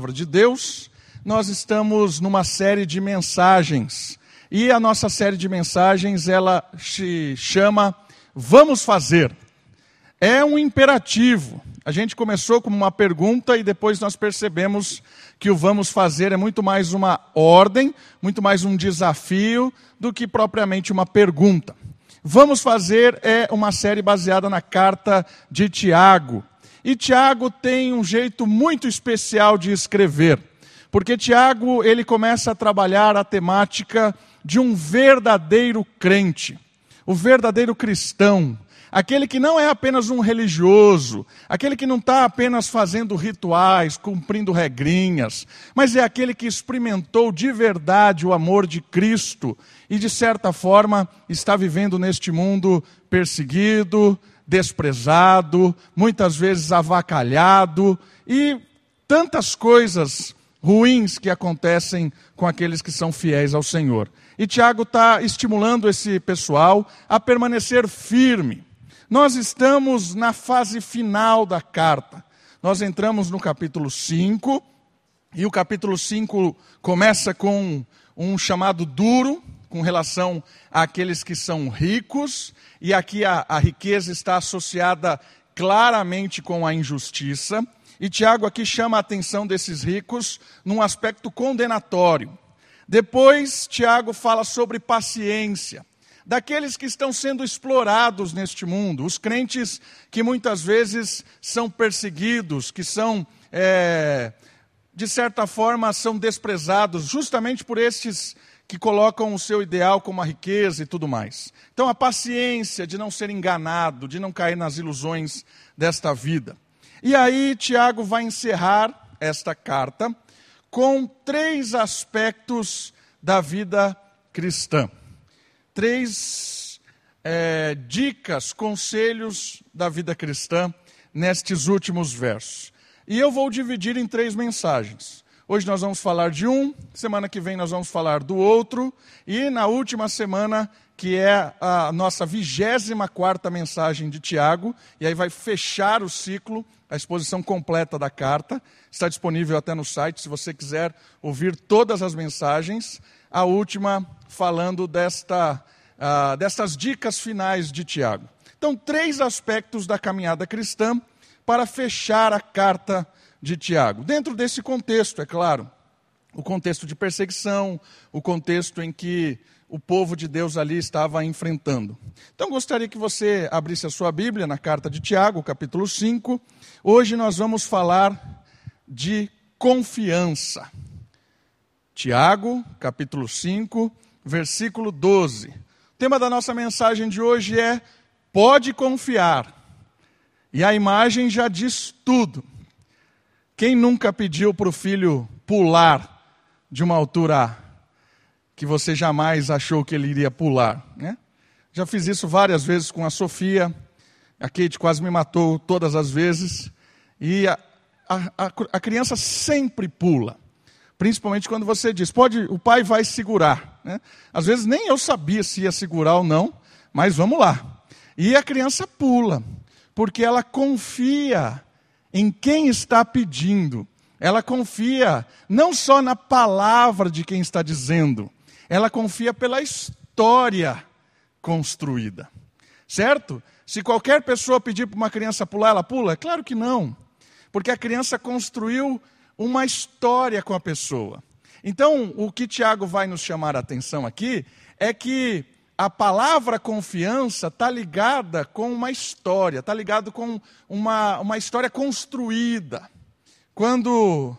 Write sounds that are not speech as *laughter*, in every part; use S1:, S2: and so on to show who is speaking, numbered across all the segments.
S1: palavra de Deus, nós estamos numa série de mensagens. E a nossa série de mensagens, ela se chama Vamos Fazer. É um imperativo. A gente começou como uma pergunta e depois nós percebemos que o vamos fazer é muito mais uma ordem, muito mais um desafio do que propriamente uma pergunta. Vamos fazer é uma série baseada na carta de Tiago. E Tiago tem um jeito muito especial de escrever, porque Tiago ele começa a trabalhar a temática de um verdadeiro crente, o verdadeiro cristão, aquele que não é apenas um religioso, aquele que não está apenas fazendo rituais, cumprindo regrinhas, mas é aquele que experimentou de verdade o amor de Cristo e, de certa forma, está vivendo neste mundo perseguido, desprezado, muitas vezes avacalhado e tantas coisas ruins que acontecem com aqueles que são fiéis ao Senhor. E Tiago está estimulando esse pessoal a permanecer firme. Nós estamos na fase final da carta. Nós entramos no capítulo 5, e o capítulo 5 começa com um chamado duro, com relação àqueles que são ricos, e aqui a, a riqueza está associada claramente com a injustiça. E Tiago aqui chama a atenção desses ricos num aspecto condenatório. Depois, Tiago fala sobre paciência, daqueles que estão sendo explorados neste mundo, os crentes que muitas vezes são perseguidos, que são, é, de certa forma, são desprezados, justamente por estes que colocam o seu ideal como a riqueza e tudo mais. Então, a paciência de não ser enganado, de não cair nas ilusões desta vida. E aí, Tiago vai encerrar esta carta com três aspectos da vida cristã. Três é, dicas, conselhos da vida cristã nestes últimos versos. E eu vou dividir em três mensagens. Hoje nós vamos falar de um, semana que vem nós vamos falar do outro, e na última semana, que é a nossa vigésima quarta mensagem de Tiago, e aí vai fechar o ciclo, a exposição completa da carta, está disponível até no site, se você quiser ouvir todas as mensagens, a última falando desta, uh, destas dicas finais de Tiago. Então, três aspectos da caminhada cristã para fechar a carta de Tiago. Dentro desse contexto, é claro, o contexto de perseguição, o contexto em que o povo de Deus ali estava enfrentando. Então gostaria que você abrisse a sua Bíblia na carta de Tiago, capítulo 5. Hoje nós vamos falar de confiança. Tiago, capítulo 5, versículo 12. O tema da nossa mensagem de hoje é: pode confiar. E a imagem já diz tudo. Quem nunca pediu para o filho pular de uma altura que você jamais achou que ele iria pular? Né? Já fiz isso várias vezes com a Sofia. A Kate quase me matou todas as vezes. E a, a, a criança sempre pula. Principalmente quando você diz, pode, o pai vai segurar. Né? Às vezes nem eu sabia se ia segurar ou não, mas vamos lá. E a criança pula, porque ela confia em quem está pedindo. Ela confia não só na palavra de quem está dizendo, ela confia pela história construída. Certo? Se qualquer pessoa pedir para uma criança pular, ela pula? Claro que não. Porque a criança construiu uma história com a pessoa. Então, o que Tiago vai nos chamar a atenção aqui é que a palavra confiança está ligada com uma história, está ligado com uma, uma história construída. Quando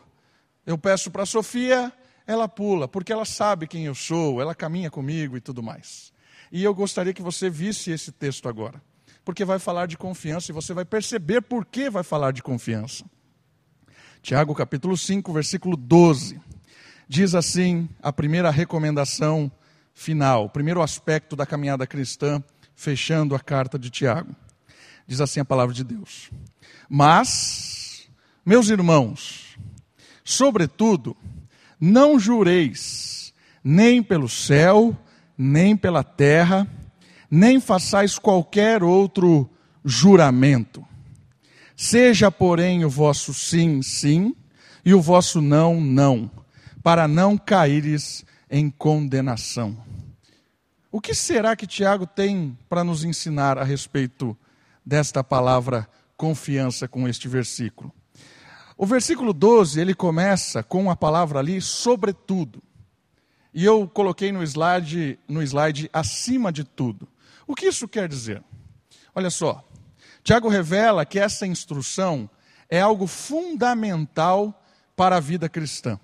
S1: eu peço para a Sofia, ela pula, porque ela sabe quem eu sou, ela caminha comigo e tudo mais. E eu gostaria que você visse esse texto agora, porque vai falar de confiança e você vai perceber por que vai falar de confiança. Tiago capítulo 5, versículo 12. Diz assim a primeira recomendação final, o primeiro aspecto da caminhada cristã, fechando a carta de Tiago. Diz assim a palavra de Deus: Mas, meus irmãos, sobretudo, não jureis, nem pelo céu, nem pela terra, nem façais qualquer outro juramento. Seja, porém, o vosso sim, sim, e o vosso não, não, para não caíres em condenação. O que será que Tiago tem para nos ensinar a respeito desta palavra confiança com este versículo? O versículo 12, ele começa com a palavra ali, sobretudo. E eu coloquei no slide, no slide acima de tudo. O que isso quer dizer? Olha só, Tiago revela que essa instrução é algo fundamental para a vida cristã.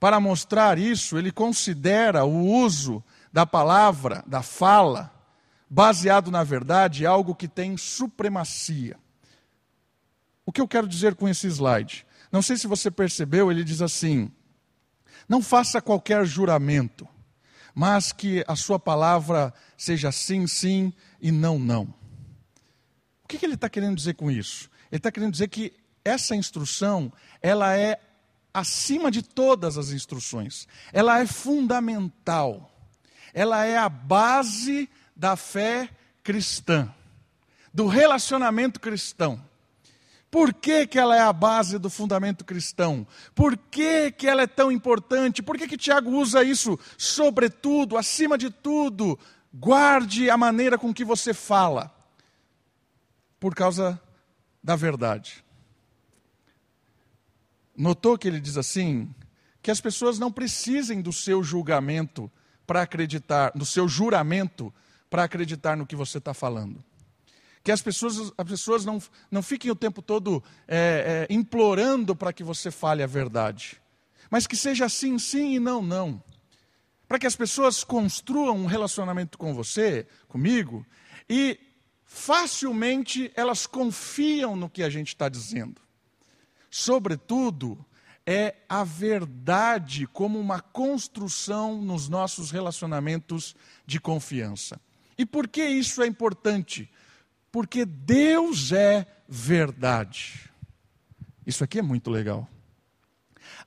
S1: Para mostrar isso, ele considera o uso da palavra, da fala, baseado na verdade, algo que tem supremacia. O que eu quero dizer com esse slide? Não sei se você percebeu, ele diz assim: não faça qualquer juramento, mas que a sua palavra seja sim, sim e não, não. O que, ele está querendo dizer com isso? Ele está querendo dizer que essa instrução, ela é acima de todas as instruções. Ela é fundamental. Ela é a base da fé cristã, do relacionamento cristão. Por que, que ela é a base do fundamento cristão? Por que, que ela é tão importante? Por que, que Tiago usa isso? Sobretudo, acima de tudo, guarde a maneira com que você fala. Por causa da verdade. Notou que ele diz assim? Que as pessoas não precisem do seu julgamento para acreditar, do seu juramento para acreditar no que você está falando que as pessoas, as pessoas não, não fiquem o tempo todo é, é, implorando para que você fale a verdade, mas que seja sim, sim e não, não. Para que as pessoas construam um relacionamento com você, comigo, e facilmente elas confiam no que a gente está dizendo. Sobretudo, é a verdade como uma construção nos nossos relacionamentos de confiança. E por que isso é importante? porque Deus é verdade. Isso aqui é muito legal.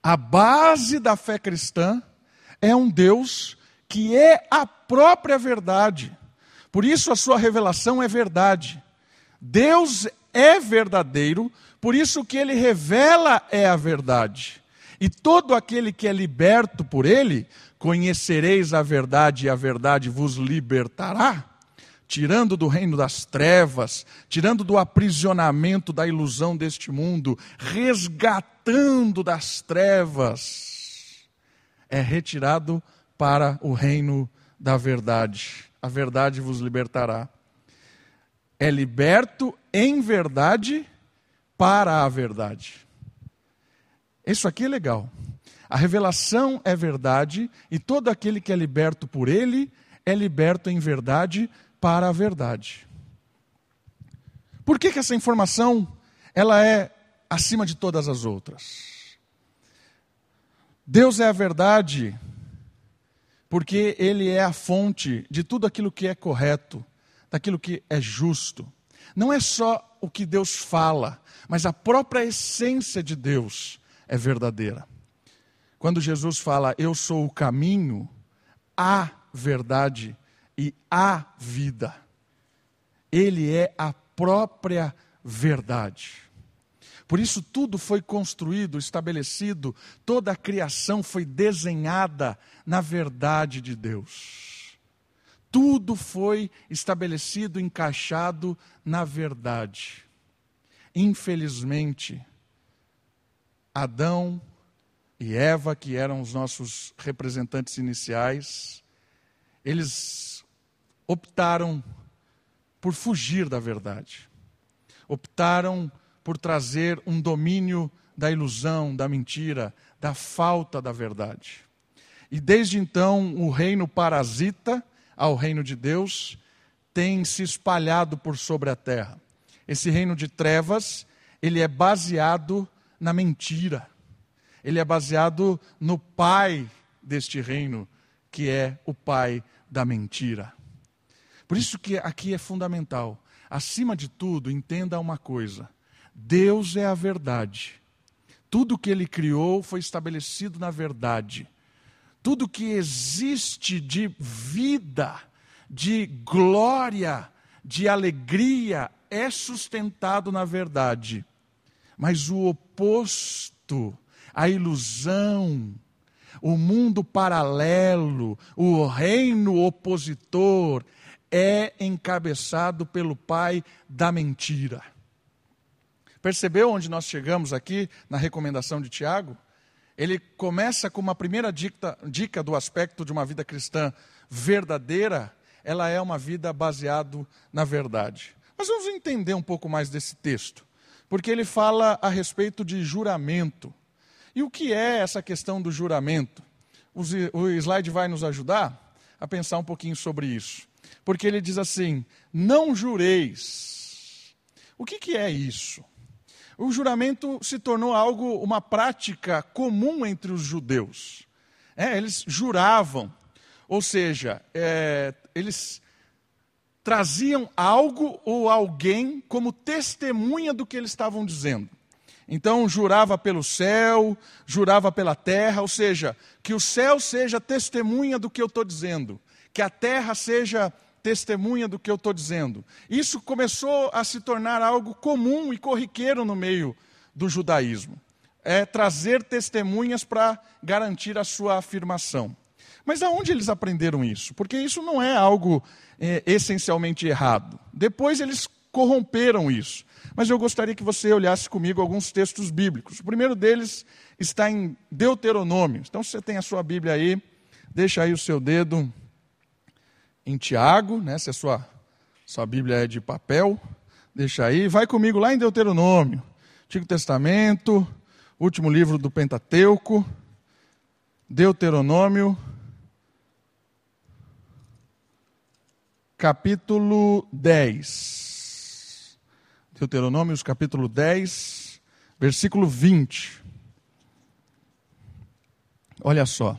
S1: A base da fé cristã é um Deus que é a própria verdade. Por isso a sua revelação é verdade. Deus é verdadeiro, por isso que ele revela é a verdade. E todo aquele que é liberto por ele, conhecereis a verdade e a verdade vos libertará tirando do reino das trevas, tirando do aprisionamento da ilusão deste mundo, resgatando das trevas, é retirado para o reino da verdade. A verdade vos libertará. É liberto em verdade para a verdade. Isso aqui é legal. A revelação é verdade e todo aquele que é liberto por ele é liberto em verdade para a verdade. Por que, que essa informação ela é acima de todas as outras? Deus é a verdade porque Ele é a fonte de tudo aquilo que é correto, daquilo que é justo. Não é só o que Deus fala, mas a própria essência de Deus é verdadeira. Quando Jesus fala, Eu sou o caminho, a verdade e a vida. Ele é a própria verdade. Por isso, tudo foi construído, estabelecido, toda a criação foi desenhada na verdade de Deus. Tudo foi estabelecido, encaixado na verdade. Infelizmente, Adão e Eva, que eram os nossos representantes iniciais, eles optaram por fugir da verdade. Optaram por trazer um domínio da ilusão, da mentira, da falta da verdade. E desde então, o reino parasita ao reino de Deus tem se espalhado por sobre a terra. Esse reino de trevas, ele é baseado na mentira. Ele é baseado no pai deste reino, que é o pai da mentira. Por isso que aqui é fundamental. Acima de tudo, entenda uma coisa: Deus é a verdade. Tudo que ele criou foi estabelecido na verdade. Tudo que existe de vida, de glória, de alegria é sustentado na verdade. Mas o oposto a ilusão, o mundo paralelo, o reino opositor é encabeçado pelo pai da mentira. Percebeu onde nós chegamos aqui na recomendação de Tiago? Ele começa com uma primeira dica, dica do aspecto de uma vida cristã verdadeira, ela é uma vida baseada na verdade. Mas vamos entender um pouco mais desse texto, porque ele fala a respeito de juramento. E o que é essa questão do juramento? O slide vai nos ajudar a pensar um pouquinho sobre isso. Porque ele diz assim: não jureis. O que, que é isso? O juramento se tornou algo, uma prática comum entre os judeus. É, eles juravam, ou seja, é, eles traziam algo ou alguém como testemunha do que eles estavam dizendo. Então, jurava pelo céu, jurava pela terra, ou seja, que o céu seja testemunha do que eu estou dizendo, que a terra seja testemunha do que eu estou dizendo. Isso começou a se tornar algo comum e corriqueiro no meio do judaísmo. É trazer testemunhas para garantir a sua afirmação. Mas aonde eles aprenderam isso? Porque isso não é algo é, essencialmente errado. Depois eles corromperam isso. Mas eu gostaria que você olhasse comigo alguns textos bíblicos. O primeiro deles está em Deuteronômio. Então, se você tem a sua Bíblia aí, deixa aí o seu dedo em Tiago, né? se a sua, sua Bíblia é de papel, deixa aí. Vai comigo lá em Deuteronômio, Antigo Testamento, último livro do Pentateuco, Deuteronômio, capítulo 10. Deuteronômios, capítulo 10, versículo 20. Olha só.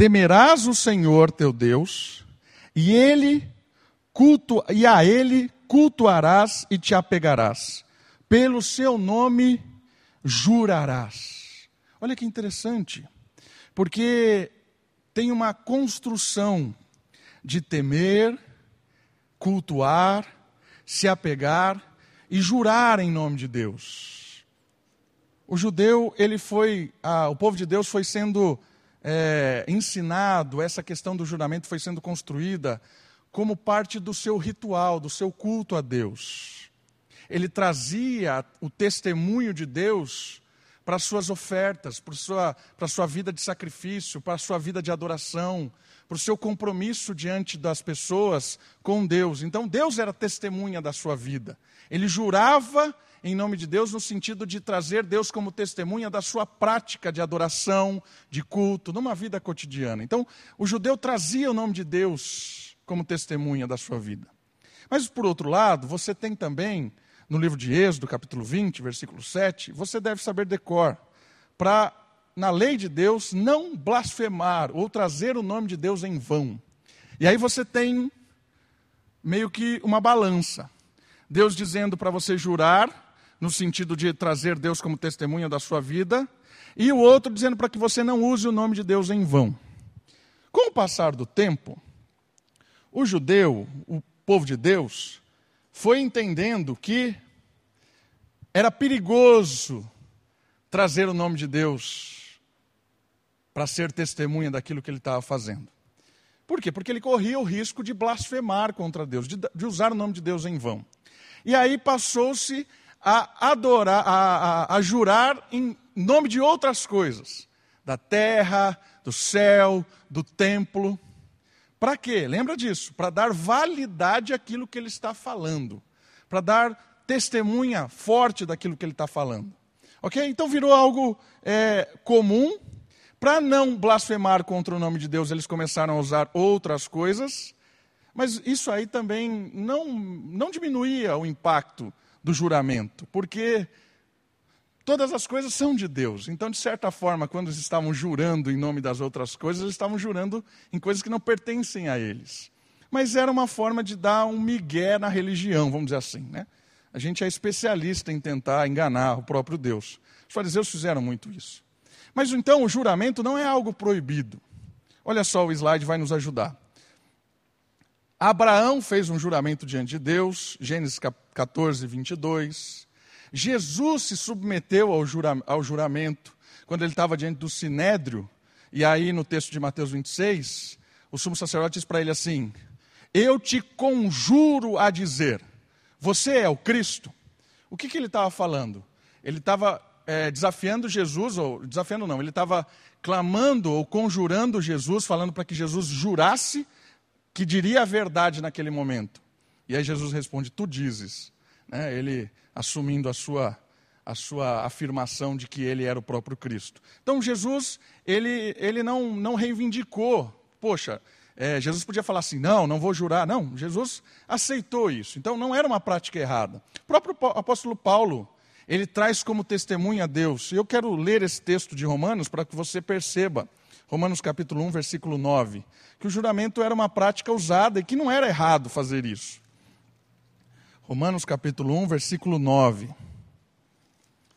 S1: Temerás o Senhor teu Deus, e ele culto e a ele cultuarás e te apegarás. Pelo seu nome jurarás. Olha que interessante, porque tem uma construção de temer, cultuar, se apegar e jurar em nome de Deus. O judeu, ele foi, ah, o povo de Deus foi sendo é, ensinado, essa questão do juramento foi sendo construída como parte do seu ritual, do seu culto a Deus. Ele trazia o testemunho de Deus para as suas ofertas, para sua, para sua vida de sacrifício, para sua vida de adoração, para o seu compromisso diante das pessoas com Deus. Então, Deus era testemunha da sua vida. Ele jurava em nome de Deus, no sentido de trazer Deus como testemunha da sua prática de adoração, de culto, numa vida cotidiana. Então, o judeu trazia o nome de Deus como testemunha da sua vida. Mas, por outro lado, você tem também, no livro de Êxodo, capítulo 20, versículo 7, você deve saber decor, para, na lei de Deus, não blasfemar ou trazer o nome de Deus em vão. E aí você tem meio que uma balança. Deus dizendo para você jurar no sentido de trazer Deus como testemunha da sua vida, e o outro dizendo para que você não use o nome de Deus em vão. Com o passar do tempo, o judeu, o povo de Deus, foi entendendo que era perigoso trazer o nome de Deus para ser testemunha daquilo que ele estava fazendo. Por quê? Porque ele corria o risco de blasfemar contra Deus, de, de usar o nome de Deus em vão. E aí passou-se a adorar, a, a, a jurar em nome de outras coisas, da terra, do céu, do templo. Para quê? Lembra disso? Para dar validade àquilo que ele está falando, para dar testemunha forte daquilo que ele está falando. Ok? Então virou algo é, comum. Para não blasfemar contra o nome de Deus, eles começaram a usar outras coisas. Mas isso aí também não, não diminuía o impacto do juramento, porque todas as coisas são de Deus. Então, de certa forma, quando eles estavam jurando em nome das outras coisas, eles estavam jurando em coisas que não pertencem a eles. Mas era uma forma de dar um migué na religião, vamos dizer assim. Né? A gente é especialista em tentar enganar o próprio Deus. Os fariseus fizeram muito isso. Mas então o juramento não é algo proibido. Olha só, o slide vai nos ajudar. Abraão fez um juramento diante de Deus, Gênesis 14, 22. Jesus se submeteu ao, jura, ao juramento quando ele estava diante do sinédrio, e aí no texto de Mateus 26, o sumo sacerdote diz para ele assim: Eu te conjuro a dizer, você é o Cristo. O que, que ele estava falando? Ele estava é, desafiando Jesus, ou desafiando não, ele estava clamando ou conjurando Jesus, falando para que Jesus jurasse que diria a verdade naquele momento. E aí Jesus responde: Tu dizes. Né? Ele assumindo a sua, a sua afirmação de que ele era o próprio Cristo. Então Jesus, ele, ele não, não reivindicou, poxa, é, Jesus podia falar assim: não, não vou jurar. Não, Jesus aceitou isso. Então não era uma prática errada. O próprio apóstolo Paulo, ele traz como testemunha a Deus. Eu quero ler esse texto de Romanos para que você perceba. Romanos capítulo 1, versículo 9. Que o juramento era uma prática usada e que não era errado fazer isso. Romanos capítulo 1, versículo 9.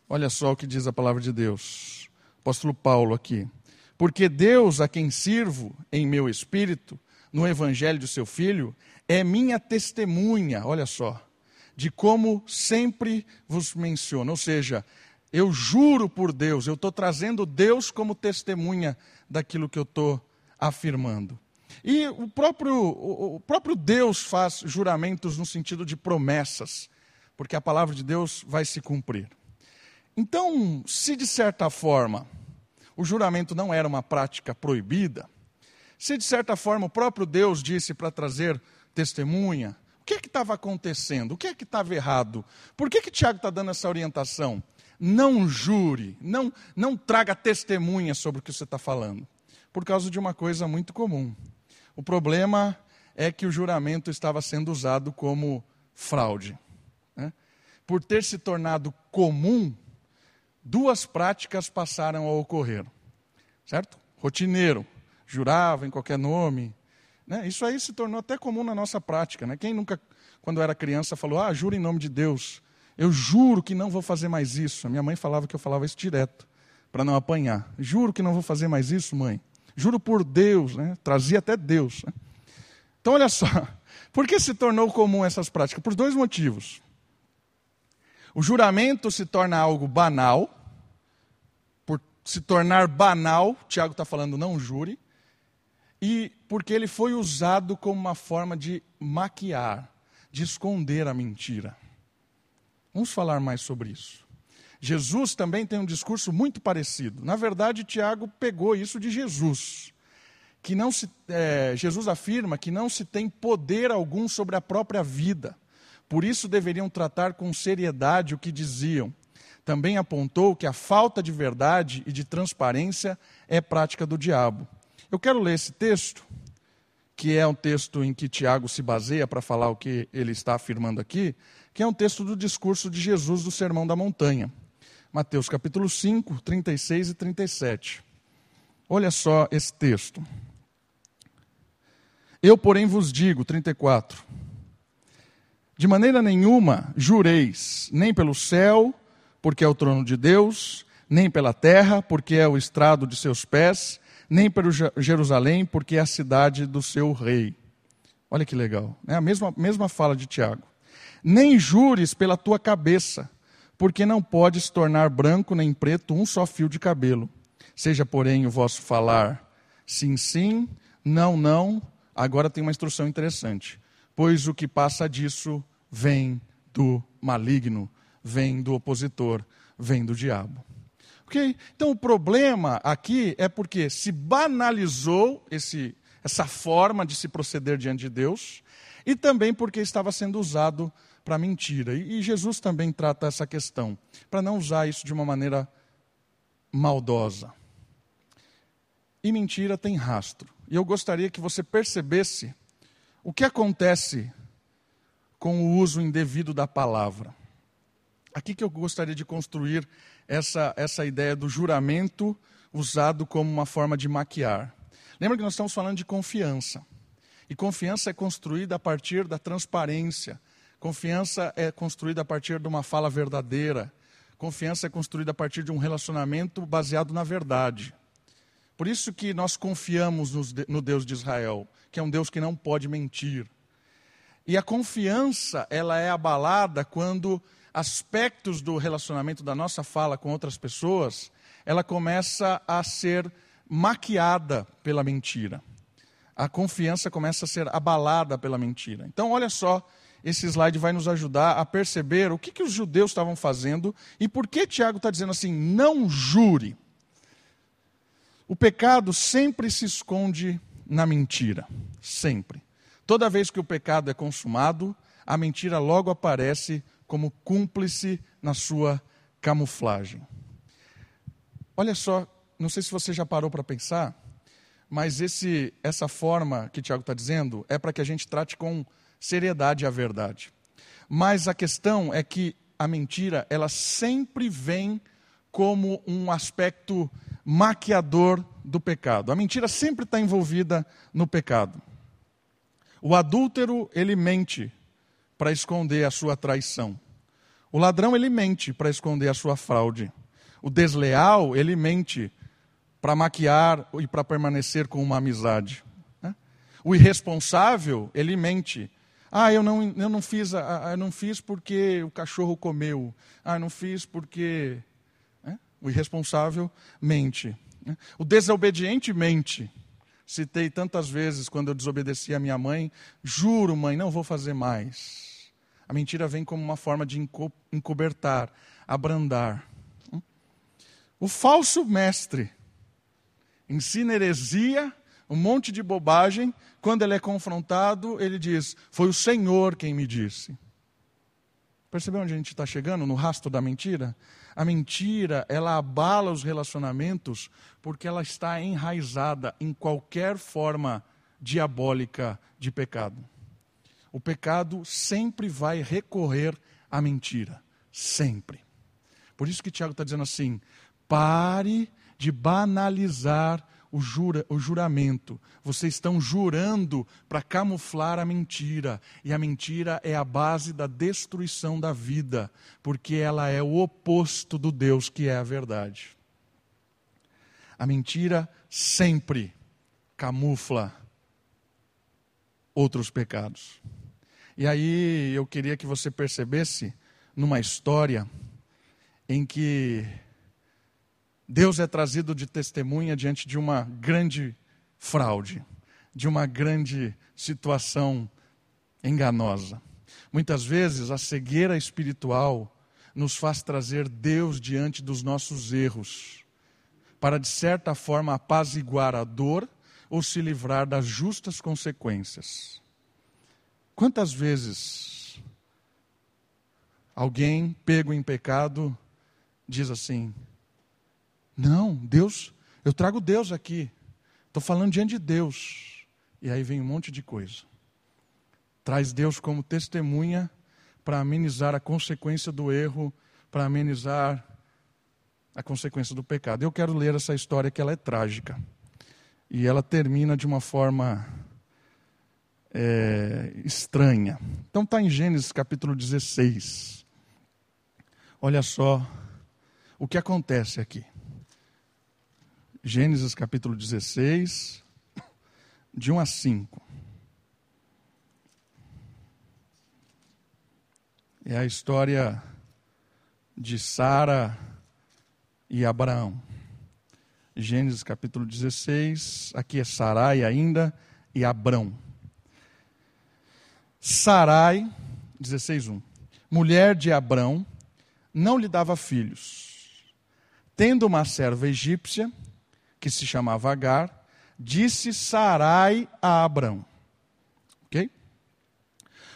S1: Olha só o que diz a palavra de Deus. Apóstolo Paulo aqui. Porque Deus, a quem sirvo em meu espírito, no evangelho do seu filho, é minha testemunha, olha só, de como sempre vos menciono. Ou seja, eu juro por Deus, eu estou trazendo Deus como testemunha daquilo que eu estou afirmando. E o próprio, o próprio Deus faz juramentos no sentido de promessas, porque a palavra de Deus vai se cumprir. Então, se de certa forma o juramento não era uma prática proibida, se de certa forma o próprio Deus disse para trazer testemunha, o que é que estava acontecendo? O que é que estava errado? Por que, que Tiago está dando essa orientação? Não jure, não, não traga testemunha sobre o que você está falando. Por causa de uma coisa muito comum. O problema é que o juramento estava sendo usado como fraude. Né? Por ter se tornado comum, duas práticas passaram a ocorrer. Certo? Rotineiro, jurava em qualquer nome. Né? Isso aí se tornou até comum na nossa prática. Né? Quem nunca, quando era criança, falou: Ah, jura em nome de Deus. Eu juro que não vou fazer mais isso. A minha mãe falava que eu falava isso direto, para não apanhar. Juro que não vou fazer mais isso, mãe. Juro por Deus, né? trazia até Deus. Né? Então, olha só, *laughs* por que se tornou comum essas práticas? Por dois motivos. O juramento se torna algo banal, por se tornar banal, Tiago está falando não jure, e porque ele foi usado como uma forma de maquiar, de esconder a mentira. Vamos falar mais sobre isso. Jesus também tem um discurso muito parecido. Na verdade, Tiago pegou isso de Jesus. Que não se, é, Jesus afirma que não se tem poder algum sobre a própria vida. Por isso deveriam tratar com seriedade o que diziam. Também apontou que a falta de verdade e de transparência é prática do diabo. Eu quero ler esse texto, que é um texto em que Tiago se baseia para falar o que ele está afirmando aqui, que é um texto do discurso de Jesus do Sermão da Montanha. Mateus capítulo 5, 36 e 37. Olha só esse texto. Eu, porém, vos digo, 34. De maneira nenhuma jureis, nem pelo céu, porque é o trono de Deus, nem pela terra, porque é o estrado de seus pés, nem pelo Jerusalém, porque é a cidade do seu rei. Olha que legal. É a mesma, mesma fala de Tiago. Nem jures pela tua cabeça, porque não pode se tornar branco nem preto um só fio de cabelo. Seja, porém, o vosso falar sim, sim, não, não. Agora tem uma instrução interessante. Pois o que passa disso vem do maligno, vem do opositor, vem do diabo. Ok? Então o problema aqui é porque se banalizou esse, essa forma de se proceder diante de Deus e também porque estava sendo usado para mentira. E, Jesus também trata essa questão, para não usar isso de uma maneira maldosa. E mentira tem rastro. E eu gostaria que você percebesse o que acontece com o uso indevido da palavra. Aqui que eu gostaria de construir essa, essa ideia do juramento usado como uma forma de maquiar. Lembra que nós estamos falando de confiança. E confiança é construída a partir da transparência, Confiança é construída a partir de uma fala verdadeira. Confiança é construída a partir de um relacionamento baseado na verdade. Por isso que nós confiamos no Deus de Israel, que é um Deus que não pode mentir. E a confiança, ela é abalada quando aspectos do relacionamento da nossa fala com outras pessoas, ela começa a ser maquiada pela mentira. A confiança começa a ser abalada pela mentira. Então, olha só, esse slide vai nos ajudar a perceber o que, que os judeus estavam fazendo e por que Tiago está dizendo assim: não jure. O pecado sempre se esconde na mentira, sempre. Toda vez que o pecado é consumado, a mentira logo aparece como cúmplice na sua camuflagem. Olha só, não sei se você já parou para pensar, mas esse, essa forma que Tiago está dizendo é para que a gente trate com seriedade a verdade. Mas a questão é que a mentira, ela sempre vem como um aspecto maquiador do pecado. A mentira sempre está envolvida no pecado. O adúltero, ele mente para esconder a sua traição. O ladrão, ele mente para esconder a sua fraude. O desleal, ele mente para maquiar e para permanecer com uma amizade. Né? O irresponsável, ele mente. Ah, eu não, eu não fiz, ah, eu não fiz porque o cachorro comeu. Ah, eu não fiz porque. Né? O irresponsável mente. Né? O desobediente mente. Citei tantas vezes quando eu desobedeci a minha mãe. Juro, mãe, não vou fazer mais. A mentira vem como uma forma de encobertar, abrandar. O falso mestre ensina heresia, um monte de bobagem. Quando ele é confrontado, ele diz: Foi o Senhor quem me disse. Percebeu onde a gente está chegando? No rastro da mentira? A mentira, ela abala os relacionamentos porque ela está enraizada em qualquer forma diabólica de pecado. O pecado sempre vai recorrer à mentira. Sempre. Por isso que Tiago está dizendo assim: pare de banalizar o, jura, o juramento. Vocês estão jurando para camuflar a mentira. E a mentira é a base da destruição da vida, porque ela é o oposto do Deus que é a verdade. A mentira sempre camufla outros pecados. E aí eu queria que você percebesse numa história em que Deus é trazido de testemunha diante de uma grande fraude, de uma grande situação enganosa. Muitas vezes a cegueira espiritual nos faz trazer Deus diante dos nossos erros, para de certa forma apaziguar a dor ou se livrar das justas consequências. Quantas vezes alguém pego em pecado diz assim: não, Deus, eu trago Deus aqui. Estou falando diante de Deus. E aí vem um monte de coisa. Traz Deus como testemunha para amenizar a consequência do erro, para amenizar a consequência do pecado. Eu quero ler essa história que ela é trágica. E ela termina de uma forma é, estranha. Então está em Gênesis capítulo 16. Olha só o que acontece aqui. Gênesis capítulo 16, de 1 a 5. É a história de Sara e Abraão. Gênesis capítulo 16, aqui é Sarai ainda e Abrão. Sarai, 16:1. Mulher de Abrão, não lhe dava filhos. Tendo uma serva egípcia, que se chamava Agar, disse Sarai a Abrão: Ok?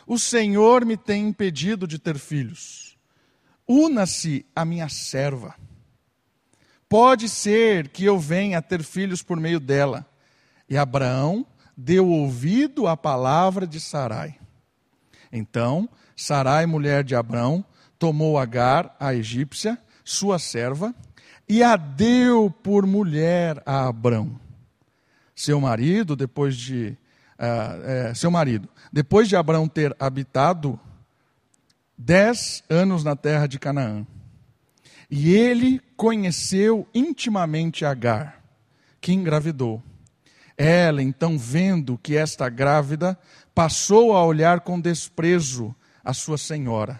S1: O Senhor me tem impedido de ter filhos. Una-se a minha serva. Pode ser que eu venha a ter filhos por meio dela. E Abraão deu ouvido à palavra de Sarai. Então, Sarai, mulher de Abraão, tomou Agar, a egípcia, sua serva, e a deu por mulher a Abrão. Seu marido, depois de uh, é, seu marido, depois de Abraão ter habitado dez anos na terra de Canaã, e ele conheceu intimamente Agar, que engravidou. Ela, então, vendo que esta grávida, passou a olhar com desprezo a sua senhora.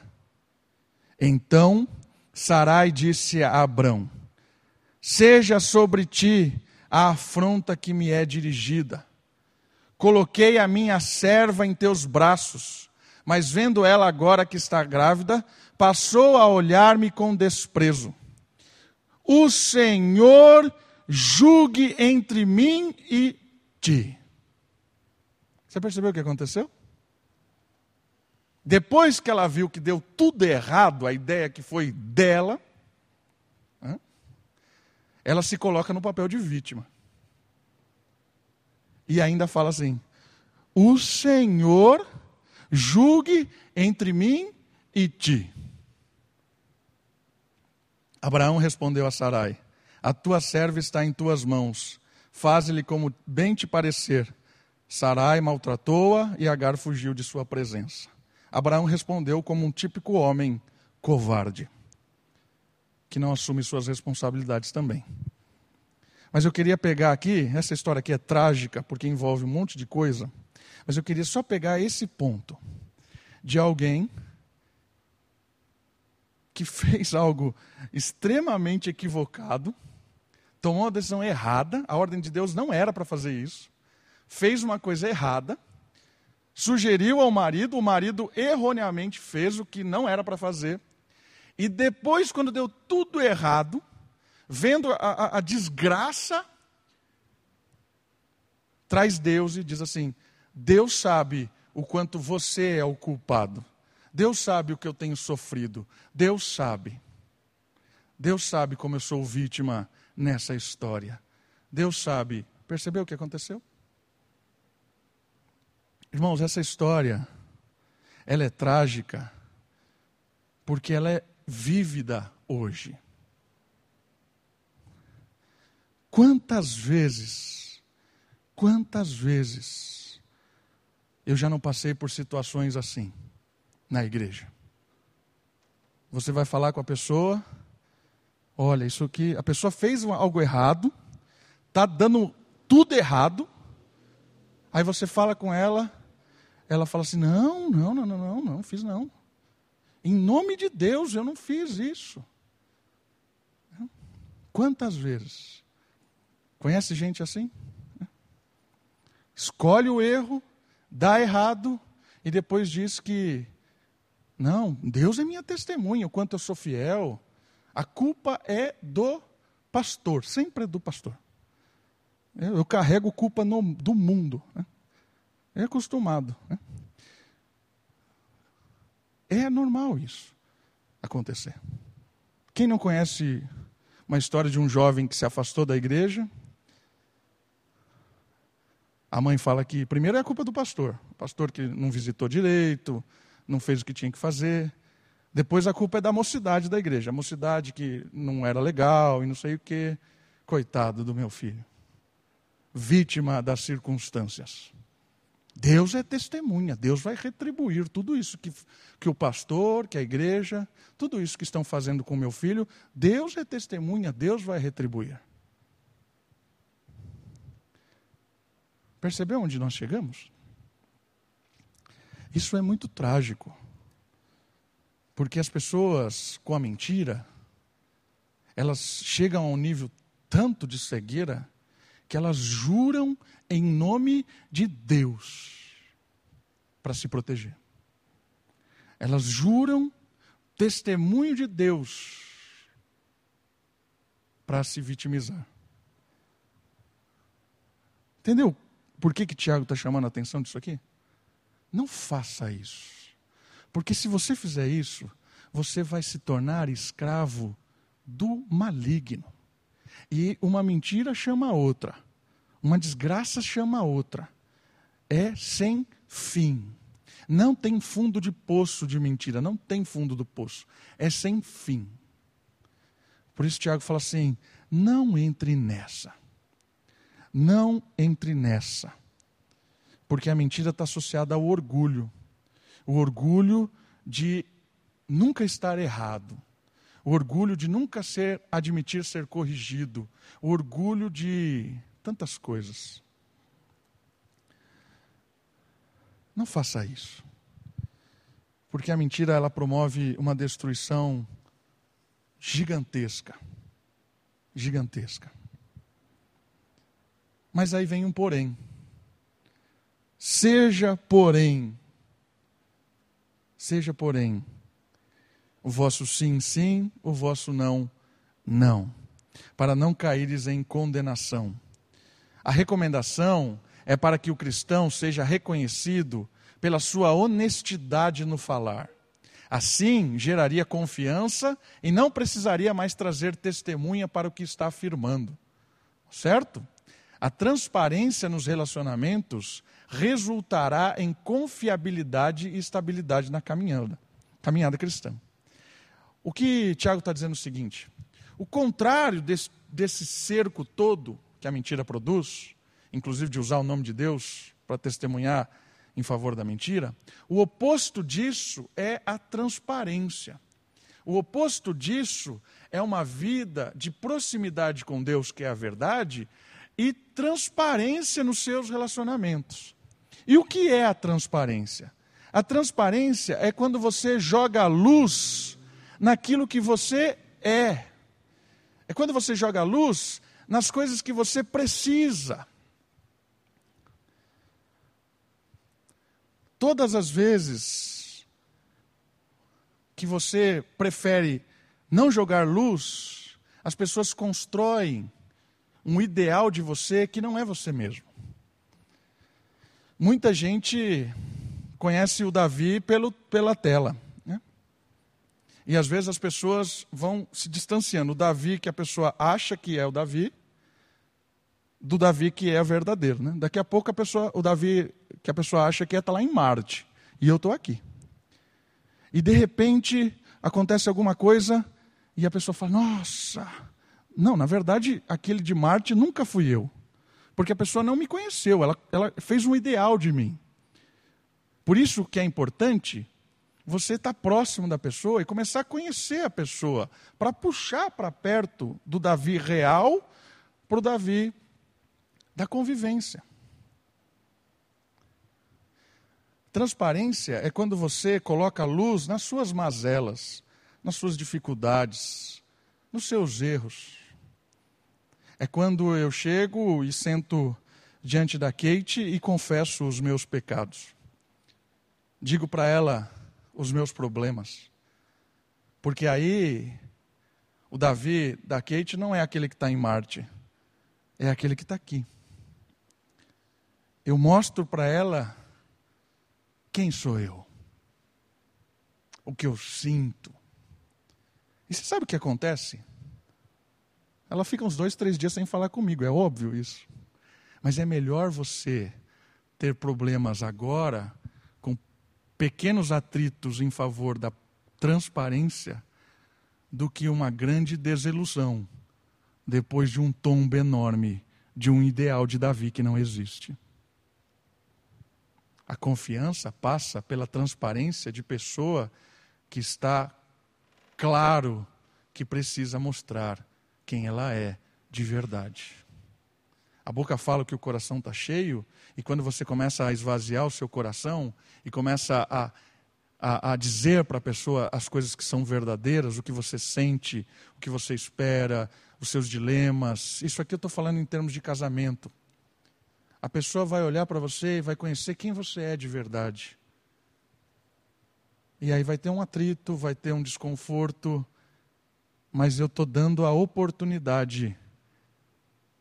S1: Então Sarai disse a Abrão: Seja sobre ti a afronta que me é dirigida. Coloquei a minha serva em teus braços, mas vendo ela agora que está grávida, passou a olhar-me com desprezo. O Senhor julgue entre mim e ti. Você percebeu o que aconteceu? Depois que ela viu que deu tudo errado, a ideia que foi dela, ela se coloca no papel de vítima. E ainda fala assim: O Senhor julgue entre mim e ti. Abraão respondeu a Sarai: A tua serva está em tuas mãos, faze-lhe como bem te parecer. Sarai maltratou-a e Agar fugiu de sua presença. Abraão respondeu como um típico homem covarde, que não assume suas responsabilidades também. Mas eu queria pegar aqui, essa história aqui é trágica, porque envolve um monte de coisa, mas eu queria só pegar esse ponto de alguém que *laughs* fez algo extremamente equivocado, tomou uma decisão errada, a ordem de Deus não era para fazer isso, fez uma coisa errada, sugeriu ao marido, o marido erroneamente fez o que não era para fazer. E depois, quando deu tudo errado, vendo a, a, a desgraça, traz Deus e diz assim: Deus sabe o quanto você é o culpado. Deus sabe o que eu tenho sofrido. Deus sabe. Deus sabe como eu sou vítima nessa história. Deus sabe. Percebeu o que aconteceu? Irmãos, essa história, ela é trágica, porque ela é vívida hoje. Quantas vezes, quantas vezes eu já não passei por situações assim na igreja? Você vai falar com a pessoa, olha, isso aqui, a pessoa fez algo errado, está dando tudo errado, aí você fala com ela, ela fala assim: não, não, não, não, não, não fiz não. Em nome de Deus, eu não fiz isso. Quantas vezes? Conhece gente assim? Escolhe o erro, dá errado e depois diz que não, Deus é minha testemunha, o quanto eu sou fiel. A culpa é do pastor, sempre é do pastor. Eu, carrego culpa no, do mundo. Né? É acostumado. Né? É normal isso acontecer. Quem não conhece uma história de um jovem que se afastou da igreja? A mãe fala que primeiro é a culpa do pastor. O pastor que não visitou direito, não fez o que tinha que fazer. Depois a culpa é da mocidade da igreja. A mocidade que não era legal e não sei o quê. Coitado do meu filho. Vítima das circunstâncias. Deus é testemunha, Deus vai retribuir tudo isso que, que o pastor, que a igreja, tudo isso que estão fazendo com meu filho, Deus é testemunha, Deus vai retribuir. Percebeu onde nós chegamos? Isso é muito trágico. Porque as pessoas com a mentira, elas chegam a um nível tanto de cegueira que elas juram em nome de Deus para se proteger. Elas juram testemunho de Deus para se vitimizar. Entendeu por que, que Tiago está chamando a atenção disso aqui? Não faça isso. Porque se você fizer isso, você vai se tornar escravo do maligno. E uma mentira chama a outra. Uma desgraça chama a outra. É sem fim. Não tem fundo de poço de mentira, não tem fundo do poço. É sem fim. Por isso Tiago fala assim: não entre nessa. Não entre nessa. Porque a mentira está associada ao orgulho. O orgulho de nunca estar errado. O orgulho de nunca ser, admitir ser corrigido. O orgulho de tantas coisas. Não faça isso. Porque a mentira ela promove uma destruição gigantesca. Gigantesca. Mas aí vem um porém. Seja, porém, seja, porém, o vosso sim, sim, o vosso não, não, para não caíres em condenação. A recomendação é para que o cristão seja reconhecido pela sua honestidade no falar. Assim, geraria confiança e não precisaria mais trazer testemunha para o que está afirmando. Certo? A transparência nos relacionamentos resultará em confiabilidade e estabilidade na caminhada, caminhada cristã. O que Tiago está dizendo é o seguinte: o contrário desse, desse cerco todo que a mentira produz, inclusive de usar o nome de Deus para testemunhar em favor da mentira, o oposto disso é a transparência. O oposto disso é uma vida de proximidade com Deus, que é a verdade, e transparência nos seus relacionamentos. E o que é a transparência? A transparência é quando você joga luz naquilo que você é. É quando você joga luz nas coisas que você precisa. Todas as vezes que você prefere não jogar luz, as pessoas constroem um ideal de você que não é você mesmo. Muita gente conhece o Davi pelo, pela tela. Né? E às vezes as pessoas vão se distanciando. O Davi que a pessoa acha que é o Davi, do Davi que é verdadeiro. Né? Daqui a pouco a pessoa, o Davi que a pessoa acha que é está lá em Marte. E eu estou aqui. E de repente acontece alguma coisa e a pessoa fala: Nossa, não, na verdade, aquele de Marte nunca fui eu. Porque a pessoa não me conheceu, ela, ela fez um ideal de mim. Por isso que é importante você estar tá próximo da pessoa e começar a conhecer a pessoa, para puxar para perto do Davi real para o Davi da convivência. Transparência é quando você coloca luz nas suas mazelas, nas suas dificuldades, nos seus erros. É quando eu chego e sento diante da Kate e confesso os meus pecados. Digo para ela os meus problemas. Porque aí o Davi da Kate não é aquele que está em Marte, é aquele que está aqui. Eu mostro para ela quem sou eu, o que eu sinto. E você sabe o que acontece? Ela fica uns dois, três dias sem falar comigo, é óbvio isso. Mas é melhor você ter problemas agora, com pequenos atritos em favor da transparência, do que uma grande desilusão depois de um tombo enorme de um ideal de Davi que não existe. A confiança passa pela transparência de pessoa que está claro que precisa mostrar quem ela é de verdade. A boca fala que o coração está cheio, e quando você começa a esvaziar o seu coração e começa a, a, a dizer para a pessoa as coisas que são verdadeiras, o que você sente, o que você espera, os seus dilemas. Isso aqui eu estou falando em termos de casamento. A pessoa vai olhar para você e vai conhecer quem você é de verdade. E aí vai ter um atrito, vai ter um desconforto, mas eu estou dando a oportunidade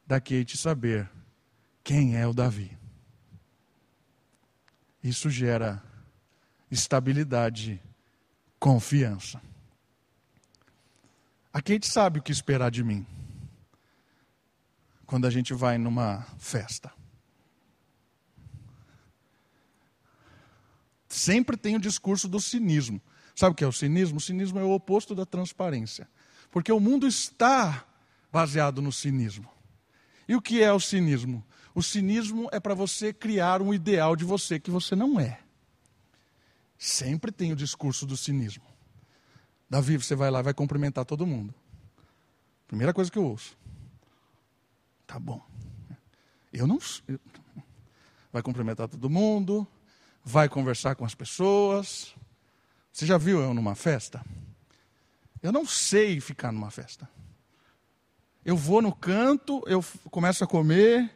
S1: da Kate saber quem é o Davi. Isso gera estabilidade, confiança. A Kate sabe o que esperar de mim quando a gente vai numa festa. Sempre tem o discurso do cinismo. Sabe o que é o cinismo? O cinismo é o oposto da transparência. Porque o mundo está baseado no cinismo. E o que é o cinismo? O cinismo é para você criar um ideal de você que você não é. Sempre tem o discurso do cinismo. Davi, você vai lá e vai cumprimentar todo mundo. Primeira coisa que eu ouço. Tá bom. Eu não. Vai cumprimentar todo mundo, vai conversar com as pessoas, Você já viu eu numa festa? Eu não sei ficar numa festa. Eu vou no canto, eu começo a comer,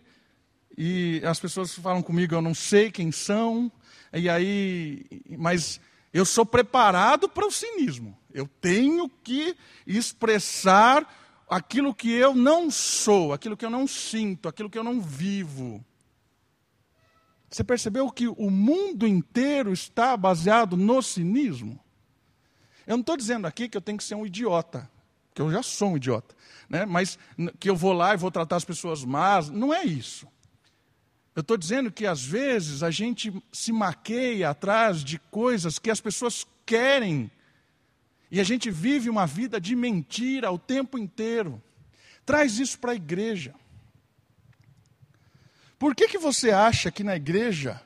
S1: e as pessoas falam comigo, eu não sei quem são, e aí, mas eu sou preparado para o cinismo. Eu tenho que expressar aquilo que eu não sou, aquilo que eu não sinto, aquilo que eu não vivo. Você percebeu que o mundo inteiro está baseado no cinismo? Eu não estou dizendo aqui que eu tenho que ser um idiota, que eu já sou um idiota, né? mas que eu vou lá e vou tratar as pessoas más, não é isso. Eu estou dizendo que às vezes a gente se maqueia atrás de coisas que as pessoas querem. E a gente vive uma vida de mentira o tempo inteiro. Traz isso para a igreja. Por que, que você acha que na igreja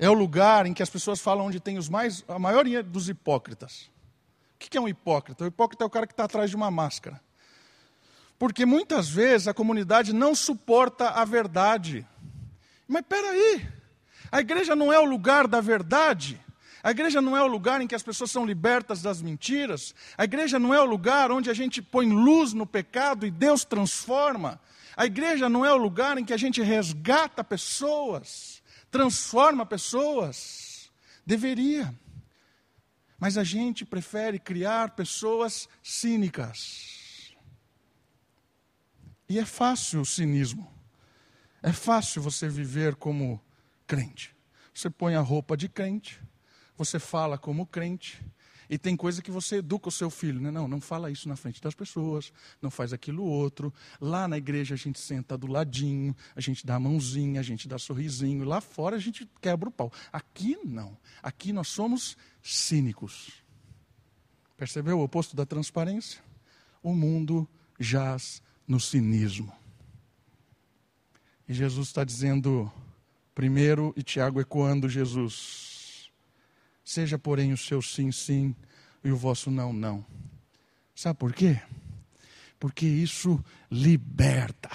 S1: é o lugar em que as pessoas falam onde tem os mais, a maioria dos hipócritas? O que, que é um hipócrita? O hipócrita é o cara que está atrás de uma máscara. Porque muitas vezes a comunidade não suporta a verdade. Mas peraí, a igreja não é o lugar da verdade. A igreja não é o lugar em que as pessoas são libertas das mentiras. A igreja não é o lugar onde a gente põe luz no pecado e Deus transforma. A igreja não é o lugar em que a gente resgata pessoas, transforma pessoas. Deveria. Mas a gente prefere criar pessoas cínicas. E é fácil o cinismo. É fácil você viver como crente. Você põe a roupa de crente, você fala como crente, e tem coisa que você educa o seu filho, né? Não, não fala isso na frente das pessoas, não faz aquilo outro. Lá na igreja a gente senta do ladinho, a gente dá a mãozinha, a gente dá sorrisinho. Lá fora a gente quebra o pau. Aqui não. Aqui nós somos cínicos. Percebeu o oposto da transparência? O mundo jaz no cinismo. E Jesus está dizendo, primeiro, e Tiago ecoando Jesus: Seja, porém, o seu sim, sim, e o vosso não, não. Sabe por quê? Porque isso liberta.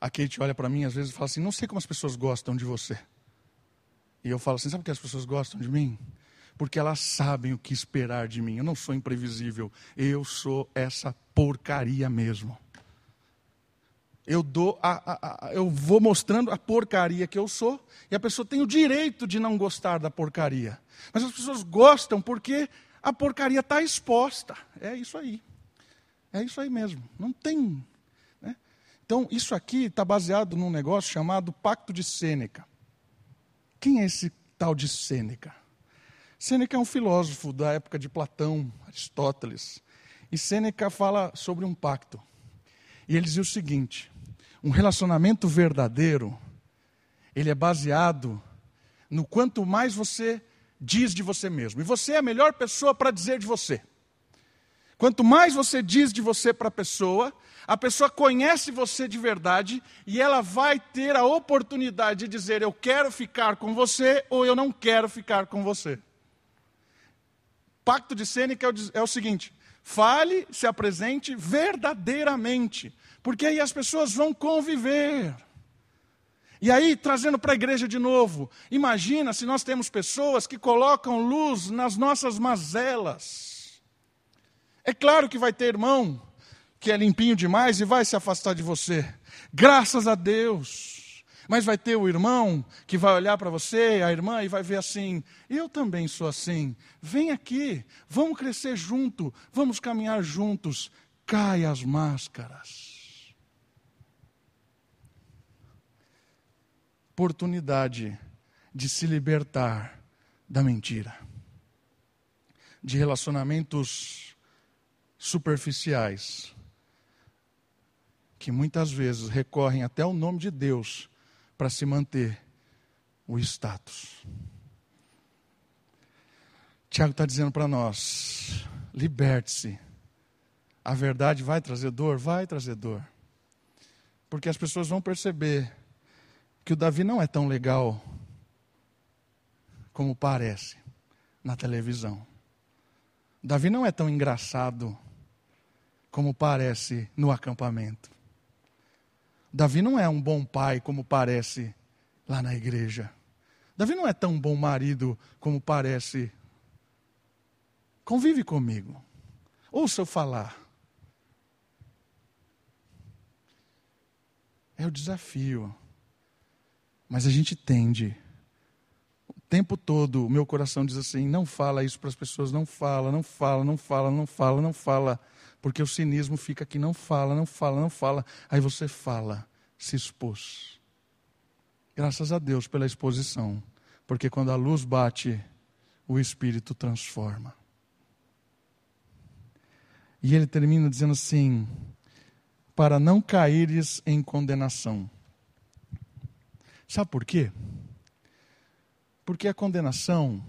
S1: A Kate olha para mim às vezes fala assim: Não sei como as pessoas gostam de você. E eu falo assim: Sabe por que as pessoas gostam de mim? porque elas sabem o que esperar de mim. Eu não sou imprevisível, eu sou essa porcaria mesmo. Eu dou a, a, a, eu vou mostrando a porcaria que eu sou, e a pessoa tem o direito de não gostar da porcaria. Mas as pessoas gostam porque a porcaria está exposta. É isso aí. É isso aí mesmo. Não tem. Né? Então, isso aqui está baseado num negócio chamado Pacto de Sêneca. Quem é esse tal de Sêneca? Sêneca é um filósofo da época de Platão, Aristóteles. E Sêneca fala sobre um pacto. E ele dizia o seguinte: um relacionamento verdadeiro, ele é baseado no quanto mais você diz de você mesmo. E você é a melhor pessoa para dizer de você. Quanto mais você diz de você para a pessoa, a pessoa conhece você de verdade e ela vai ter a oportunidade de dizer: Eu quero ficar com você ou eu não quero ficar com você pacto de Sêneca é, é o seguinte: fale, se apresente verdadeiramente, porque aí as pessoas vão conviver. E aí, trazendo para a igreja de novo, imagina se nós temos pessoas que colocam luz nas nossas mazelas. É claro que vai ter irmão que é limpinho demais e vai se afastar de você. Graças a Deus. Mas vai ter o irmão que vai olhar para você, a irmã, e vai ver assim: eu também sou assim. Vem aqui, vamos crescer junto, vamos caminhar juntos. Cai as máscaras. Oportunidade de se libertar da mentira, de relacionamentos superficiais, que muitas vezes recorrem até o nome de Deus para se manter o status. Tiago está dizendo para nós: liberte-se. A verdade vai trazer dor? Vai trazer dor. Porque as pessoas vão perceber que o Davi não é tão legal como parece na televisão. Davi não é tão engraçado como parece no acampamento. Davi não é um bom pai como parece lá na igreja. Davi não é tão bom marido como parece. Convive comigo. Ouça eu falar. É o desafio. Mas a gente tende. O tempo todo, o meu coração diz assim: não fala isso para as pessoas, não fala, não fala, não fala, não fala, não fala. Porque o cinismo fica aqui: não fala, não fala, não fala. Aí você fala, se expôs. Graças a Deus pela exposição. Porque quando a luz bate, o Espírito transforma. E ele termina dizendo assim: para não caíres em condenação. Sabe por quê? Porque a condenação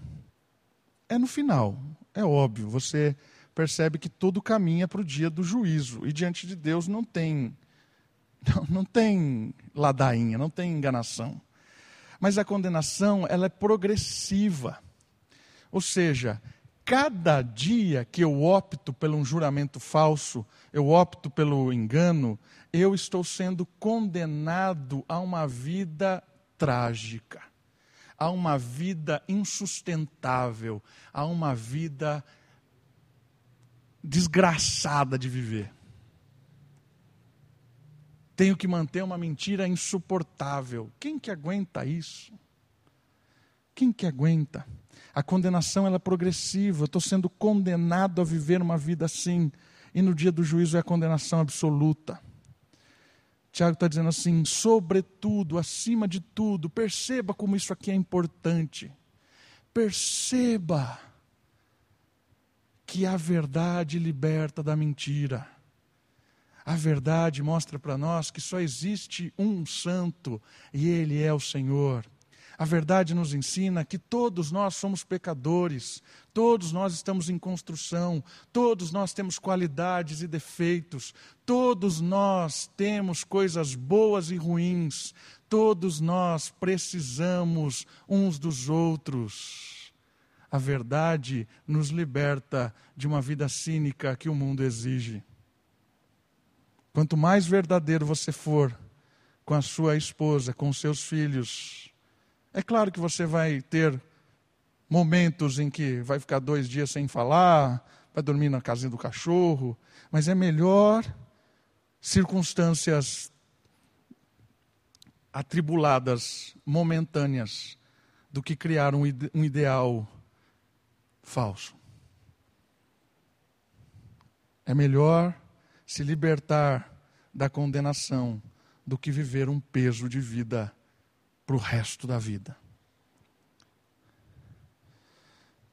S1: é no final, é óbvio. Você percebe que todo caminha para o dia do juízo e diante de Deus não tem não, não tem ladainha, não tem enganação. Mas a condenação ela é progressiva. Ou seja, cada dia que eu opto pelo um juramento falso, eu opto pelo engano, eu estou sendo condenado a uma vida trágica, a uma vida insustentável, a uma vida desgraçada de viver. Tenho que manter uma mentira insuportável. Quem que aguenta isso? Quem que aguenta? A condenação ela é progressiva. Eu estou sendo condenado a viver uma vida assim. E no dia do juízo é a condenação absoluta. Tiago está dizendo assim: sobretudo, acima de tudo, perceba como isso aqui é importante. Perceba que a verdade liberta da mentira. A verdade mostra para nós que só existe um santo e ele é o Senhor. A verdade nos ensina que todos nós somos pecadores, todos nós estamos em construção, todos nós temos qualidades e defeitos, todos nós temos coisas boas e ruins, todos nós precisamos uns dos outros. A verdade nos liberta de uma vida cínica que o mundo exige. Quanto mais verdadeiro você for com a sua esposa, com seus filhos, é claro que você vai ter momentos em que vai ficar dois dias sem falar, vai dormir na casinha do cachorro, mas é melhor circunstâncias atribuladas, momentâneas, do que criar um, ide um ideal falso. É melhor se libertar da condenação do que viver um peso de vida para o resto da vida.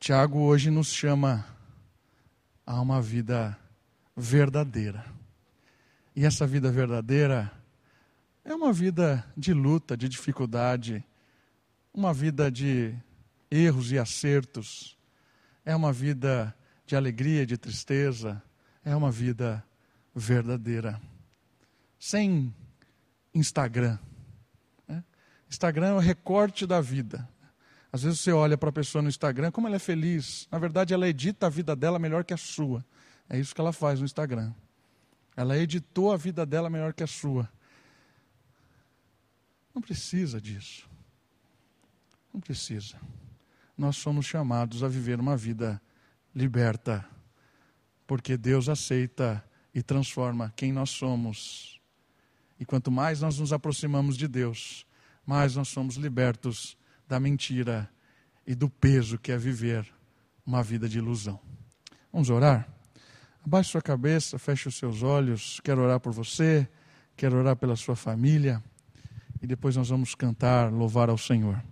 S1: Tiago hoje nos chama a uma vida verdadeira. E essa vida verdadeira é uma vida de luta, de dificuldade, uma vida de erros e acertos, é uma vida de alegria de tristeza, é uma vida verdadeira. Sem Instagram, Instagram é o recorte da vida. Às vezes você olha para a pessoa no Instagram, como ela é feliz. Na verdade, ela edita a vida dela melhor que a sua. É isso que ela faz no Instagram. Ela editou a vida dela melhor que a sua. Não precisa disso. Não precisa. Nós somos chamados a viver uma vida liberta, porque Deus aceita e transforma quem nós somos. E quanto mais nós nos aproximamos de Deus, mais nós somos libertos da mentira e do peso que é viver uma vida de ilusão. Vamos orar? Abaixe sua cabeça, feche os seus olhos. Quero orar por você, quero orar pela sua família. E depois nós vamos cantar, louvar ao Senhor.